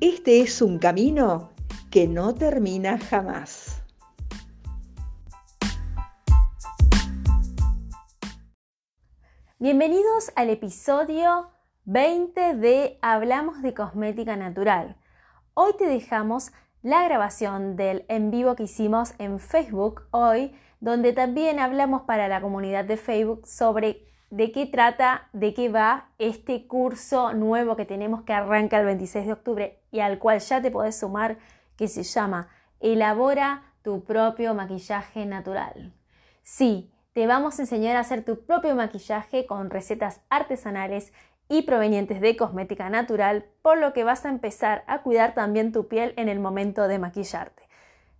este es un camino que no termina jamás. Bienvenidos al episodio 20 de Hablamos de Cosmética Natural. Hoy te dejamos la grabación del en vivo que hicimos en Facebook hoy, donde también hablamos para la comunidad de Facebook sobre de qué trata, de qué va este curso nuevo que tenemos que arranca el 26 de octubre y al cual ya te podés sumar, que se llama Elabora tu propio maquillaje natural. Sí, te vamos a enseñar a hacer tu propio maquillaje con recetas artesanales y provenientes de cosmética natural, por lo que vas a empezar a cuidar también tu piel en el momento de maquillarte.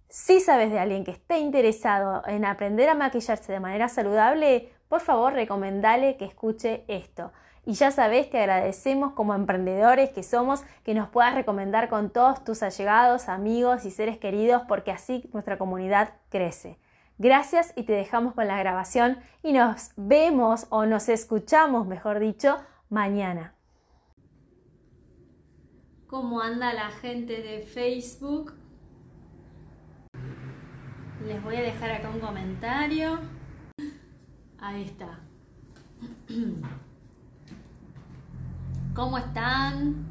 Si sabes de alguien que esté interesado en aprender a maquillarse de manera saludable, por favor recomendale que escuche esto. Y ya sabes, te agradecemos como emprendedores que somos que nos puedas recomendar con todos tus allegados, amigos y seres queridos porque así nuestra comunidad crece. Gracias y te dejamos con la grabación y nos vemos o nos escuchamos, mejor dicho, mañana. ¿Cómo anda la gente de Facebook? Les voy a dejar acá un comentario. Ahí está. ¿Cómo están?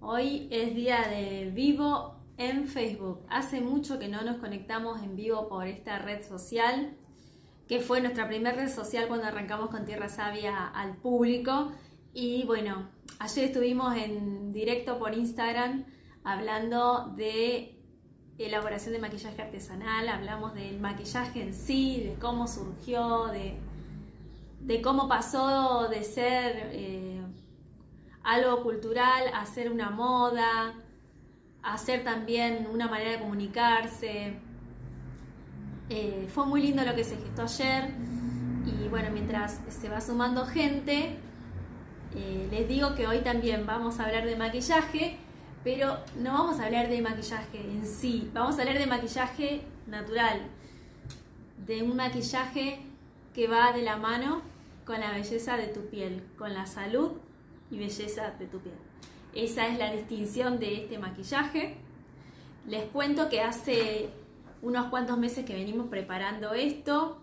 Hoy es día de vivo en Facebook. Hace mucho que no nos conectamos en vivo por esta red social, que fue nuestra primera red social cuando arrancamos con Tierra Sabia al público. Y bueno, ayer estuvimos en directo por Instagram hablando de elaboración de maquillaje artesanal, hablamos del maquillaje en sí, de cómo surgió, de, cómo pasó de ser eh, algo cultural a ser una moda, a ser también una manera de comunicarse. Eh, fue muy lindo lo que se gestó ayer y bueno, mientras se va sumando gente, eh, les digo que hoy también vamos a hablar de maquillaje pero no vamos a hablar de maquillaje en sí, vamos a hablar de maquillaje natural, de un maquillaje que va de la mano con la belleza de tu piel, con la salud y belleza de tu piel. Esa es la distinción de este maquillaje. Les cuento que hace unos cuantos meses que venimos preparando esto.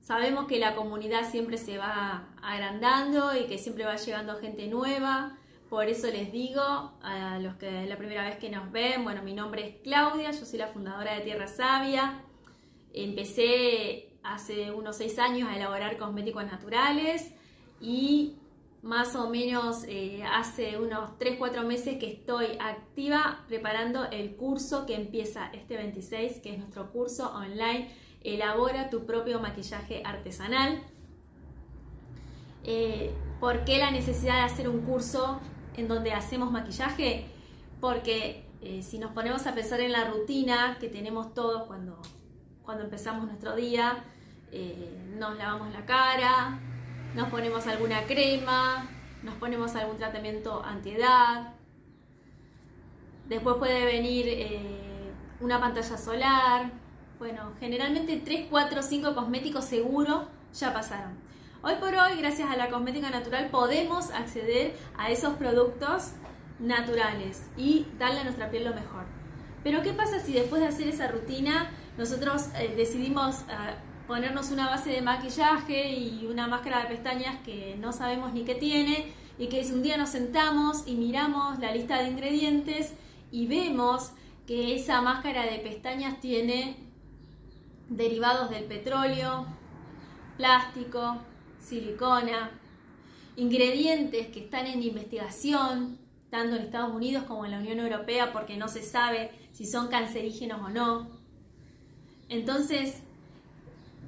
Sabemos que la comunidad siempre se va agrandando y que siempre va llegando gente nueva. Por eso les digo a los que es la primera vez que nos ven, bueno, mi nombre es Claudia, yo soy la fundadora de Tierra Sabia. Empecé hace unos seis años a elaborar cosméticos naturales y más o menos eh, hace unos 3-4 meses que estoy activa preparando el curso que empieza este 26, que es nuestro curso online, Elabora tu propio maquillaje artesanal. Eh, ¿Por qué la necesidad de hacer un curso en donde hacemos maquillaje, porque eh, si nos ponemos a pensar en la rutina que tenemos todos cuando, cuando empezamos nuestro día, eh, nos lavamos la cara, nos ponemos alguna crema, nos ponemos algún tratamiento antiedad, después puede venir eh, una pantalla solar, bueno, generalmente 3, 4, 5 cosméticos seguro ya pasaron. Hoy por hoy, gracias a la cosmética natural, podemos acceder a esos productos naturales y darle a nuestra piel lo mejor. Pero ¿qué pasa si después de hacer esa rutina nosotros eh, decidimos eh, ponernos una base de maquillaje y una máscara de pestañas que no sabemos ni qué tiene y que si un día nos sentamos y miramos la lista de ingredientes y vemos que esa máscara de pestañas tiene derivados del petróleo, plástico, silicona, ingredientes que están en investigación, tanto en Estados Unidos como en la Unión Europea, porque no se sabe si son cancerígenos o no. Entonces,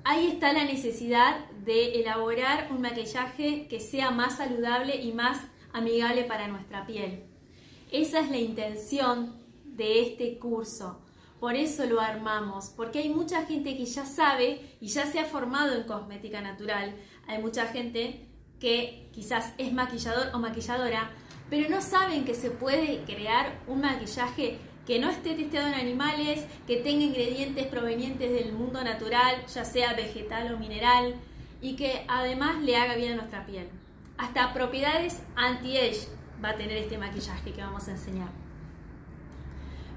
ahí está la necesidad de elaborar un maquillaje que sea más saludable y más amigable para nuestra piel. Esa es la intención de este curso. Por eso lo armamos, porque hay mucha gente que ya sabe y ya se ha formado en cosmética natural. Hay mucha gente que quizás es maquillador o maquilladora, pero no saben que se puede crear un maquillaje que no esté testeado en animales, que tenga ingredientes provenientes del mundo natural, ya sea vegetal o mineral, y que además le haga bien a nuestra piel. Hasta propiedades anti-age va a tener este maquillaje que vamos a enseñar.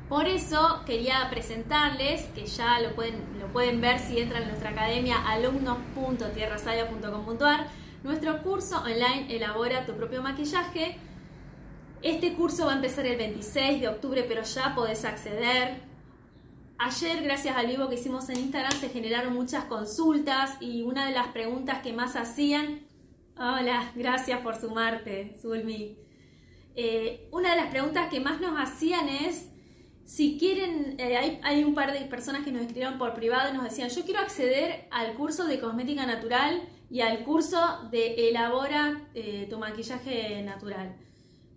Por eso quería presentarles, que ya lo pueden, lo pueden ver si entran en nuestra academia alumnos.tierrasavia.com.ar, nuestro curso online Elabora tu propio maquillaje. Este curso va a empezar el 26 de octubre, pero ya podés acceder. Ayer, gracias al vivo que hicimos en Instagram, se generaron muchas consultas y una de las preguntas que más hacían, hola, gracias por sumarte, Zulmi. Eh, una de las preguntas que más nos hacían es, si quieren, eh, hay, un par de personas que nos escribieron por privado y nos decían, yo quiero acceder al curso de cosmética natural y al curso de elabora eh, tu maquillaje natural.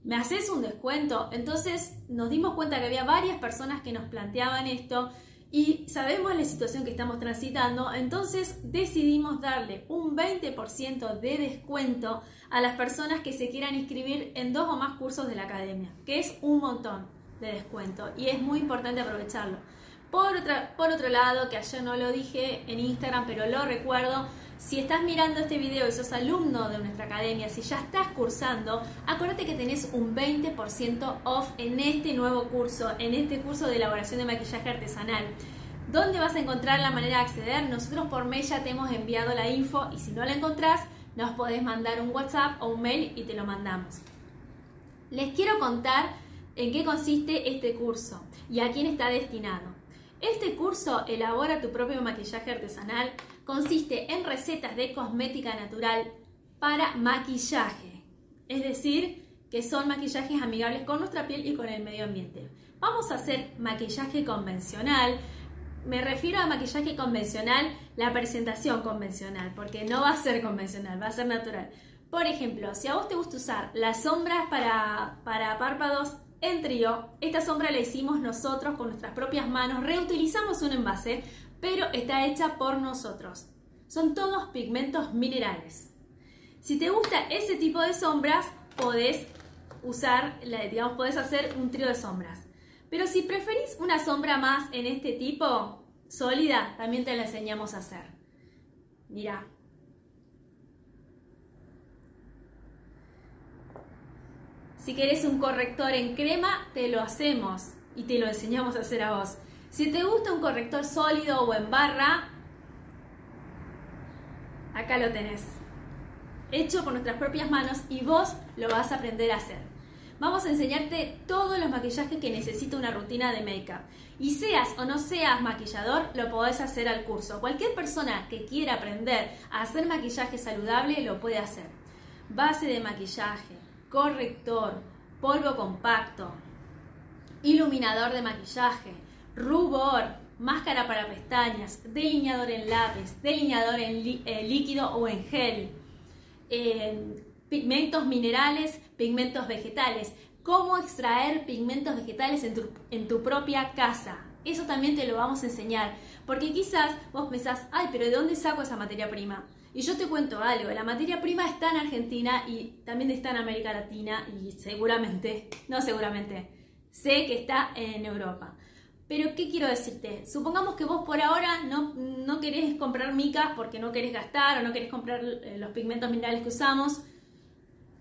¿Me haces un descuento? Entonces nos dimos cuenta que había varias personas que nos planteaban esto y sabemos la situación que estamos transitando, entonces decidimos darle un 20% de descuento a las personas que se quieran inscribir en dos o más cursos de la academia, que es un montón de descuento y es muy importante aprovecharlo. Por, por otro lado, que ayer no lo dije en Instagram, pero lo recuerdo, si estás mirando este video y sos alumno de nuestra academia, si ya estás cursando, acuérdate que tenés un 20% off en este nuevo curso, en este curso de elaboración de maquillaje artesanal. ¿Dónde vas a encontrar la manera de acceder? Nosotros por mail ya te hemos enviado la info y si no la encontrás, nos podés mandar un WhatsApp o un mail y te lo mandamos. Les quiero contar en qué consiste este curso y a quién está destinado. Este curso, Elabora tu propio maquillaje artesanal, consiste en recetas de cosmética natural para maquillaje. Es decir, que son maquillajes amigables con nuestra piel y con el medio ambiente. Vamos a hacer maquillaje convencional. Me refiero a maquillaje convencional, la presentación convencional, porque no va a ser convencional, va a ser natural. Por ejemplo, si a vos te gusta usar las sombras para, para párpados en trío, esta sombra la hicimos nosotros con nuestras propias manos, reutilizamos un envase pero está hecha por nosotros. Son todos pigmentos minerales. Si te gusta ese tipo de sombras, podés usar, digamos, podés hacer un trío de sombras. Pero si preferís una sombra más en este tipo, sólida, también te la enseñamos a hacer. Mira. Si querés un corrector en crema, te lo hacemos y te lo enseñamos a hacer a vos. Si te gusta un corrector sólido o en barra, acá lo tenés. Hecho por nuestras propias manos y vos lo vas a aprender a hacer. Vamos a enseñarte todos los maquillajes que necesita una rutina de make-up. Y seas o no seas maquillador, lo podés hacer al curso. Cualquier persona que quiera aprender a hacer maquillaje saludable lo puede hacer. Base de maquillaje, corrector, polvo compacto, iluminador de maquillaje, rubor, máscara para pestañas, delineador en lápiz, delineador en eh, líquido o en gel, eh, pigmentos minerales, pigmentos vegetales, cómo extraer pigmentos vegetales en tu, en tu propia casa. Eso también te lo vamos a enseñar, porque quizás vos pensás, ay, pero ¿de dónde saco esa materia prima? Y yo te cuento algo, la materia prima está en Argentina y también está en América Latina y seguramente, no seguramente, sé que está en Europa. Pero, ¿qué quiero decirte? Supongamos que vos por ahora no, no querés comprar micas porque no querés gastar o no querés comprar eh, los pigmentos minerales que usamos,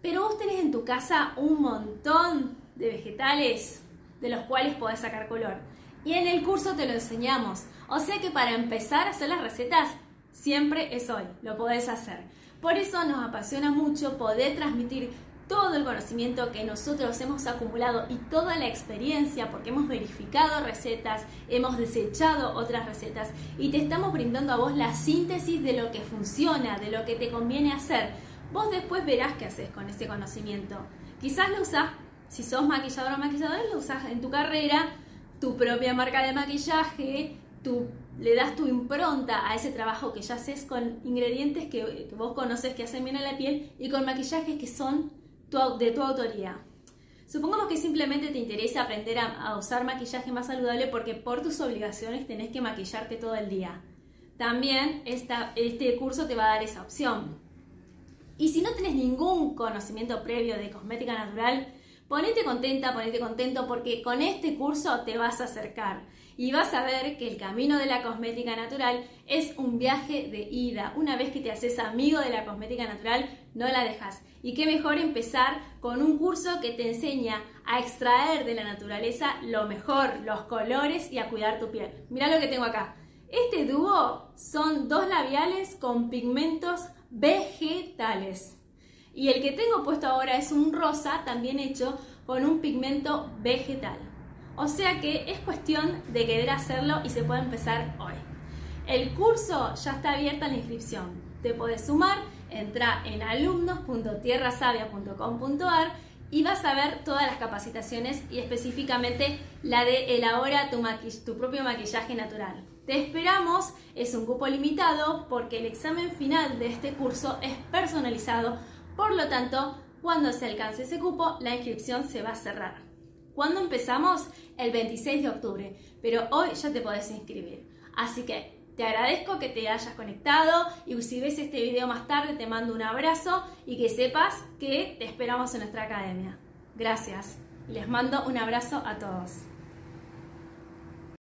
pero vos tenés en tu casa un montón de vegetales de los cuales podés sacar color. Y en el curso te lo enseñamos. O sea que para empezar a hacer las recetas, siempre es hoy, lo podés hacer. Por eso nos apasiona mucho poder transmitir todo el conocimiento que nosotros hemos acumulado y toda la experiencia, porque hemos verificado recetas, hemos desechado otras recetas y te estamos brindando a vos la síntesis de lo que funciona, de lo que te conviene hacer. Vos después verás qué haces con ese conocimiento. Quizás lo usás, si sos maquillador o maquillador, lo usás en tu carrera, tu propia marca de maquillaje, tú le das tu impronta a ese trabajo que ya haces con ingredientes que, que vos conoces que hacen bien a la piel y con maquillajes que son de tu autoría. Supongamos que simplemente te interesa aprender a, usar maquillaje más saludable porque por tus obligaciones tenés que maquillarte todo el día. También este curso te va a dar esa opción. Y si no tenés ningún conocimiento previo de cosmética natural, ponete contenta, ponete contento porque con este curso te vas a acercar y vas a ver que el camino de la cosmética natural es un viaje de ida. Una vez que te haces amigo de la cosmética natural, no la dejas. Y qué mejor empezar con un curso que te enseña a extraer de la naturaleza lo mejor, los colores y a cuidar tu piel. Mira lo que tengo acá. Este dúo son dos labiales con pigmentos vegetales. Y el que tengo puesto ahora es un rosa también hecho con un pigmento vegetal. O sea que es cuestión de querer hacerlo y se puede empezar hoy. El curso ya está abierta la inscripción. Te puedes sumar, entra en alumnos.tierrasavia.com.ar y vas a ver todas las capacitaciones y específicamente la de elabora tu, tu propio maquillaje natural. Te esperamos, es un cupo limitado porque el examen final de este curso es personalizado, por lo tanto, cuando se alcance ese cupo, la inscripción se va a cerrar. ¿Cuándo empezamos? El 26 de octubre, pero hoy ya te podés inscribir. Así que te agradezco que te hayas conectado y si ves este video más tarde te mando un abrazo y que sepas que te esperamos en nuestra academia. Gracias les mando un abrazo a todos.